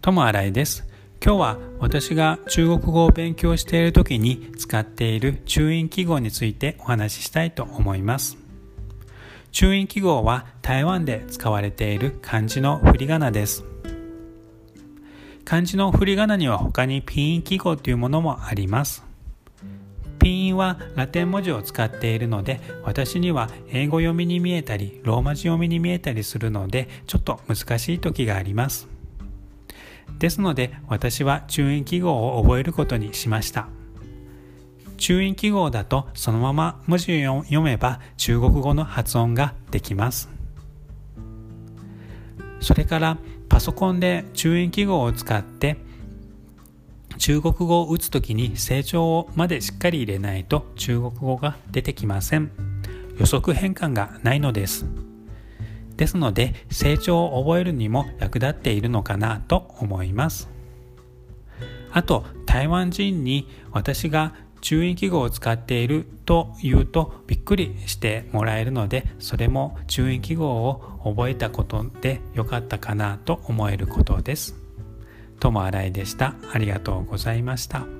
友新井です。今日は私が中国語を勉強している時に使っている中印記号についてお話ししたいと思います。中印記号は台湾で使われている漢字の振り仮名です。漢字の振り仮名には他にピン記号というものもあります。ピンはラテン文字を使っているので私には英語読みに見えたりローマ字読みに見えたりするのでちょっと難しい時があります。ですので私は中印記号を覚えることにしました。中印記号だとそのまま文字を読めば中国語の発音ができます。それからパソコンで中印記号を使って中国語を打つときに成長までしっかり入れないと中国語が出てきません。予測変換がないのです。ですので成長を覚えるにも役立っているのかなと思いますあと台湾人に私が注意記号を使っていると言うとびっくりしてもらえるのでそれも注意記号を覚えたことでよかったかなと思えることです。ともあらいでした。ありがとうございました。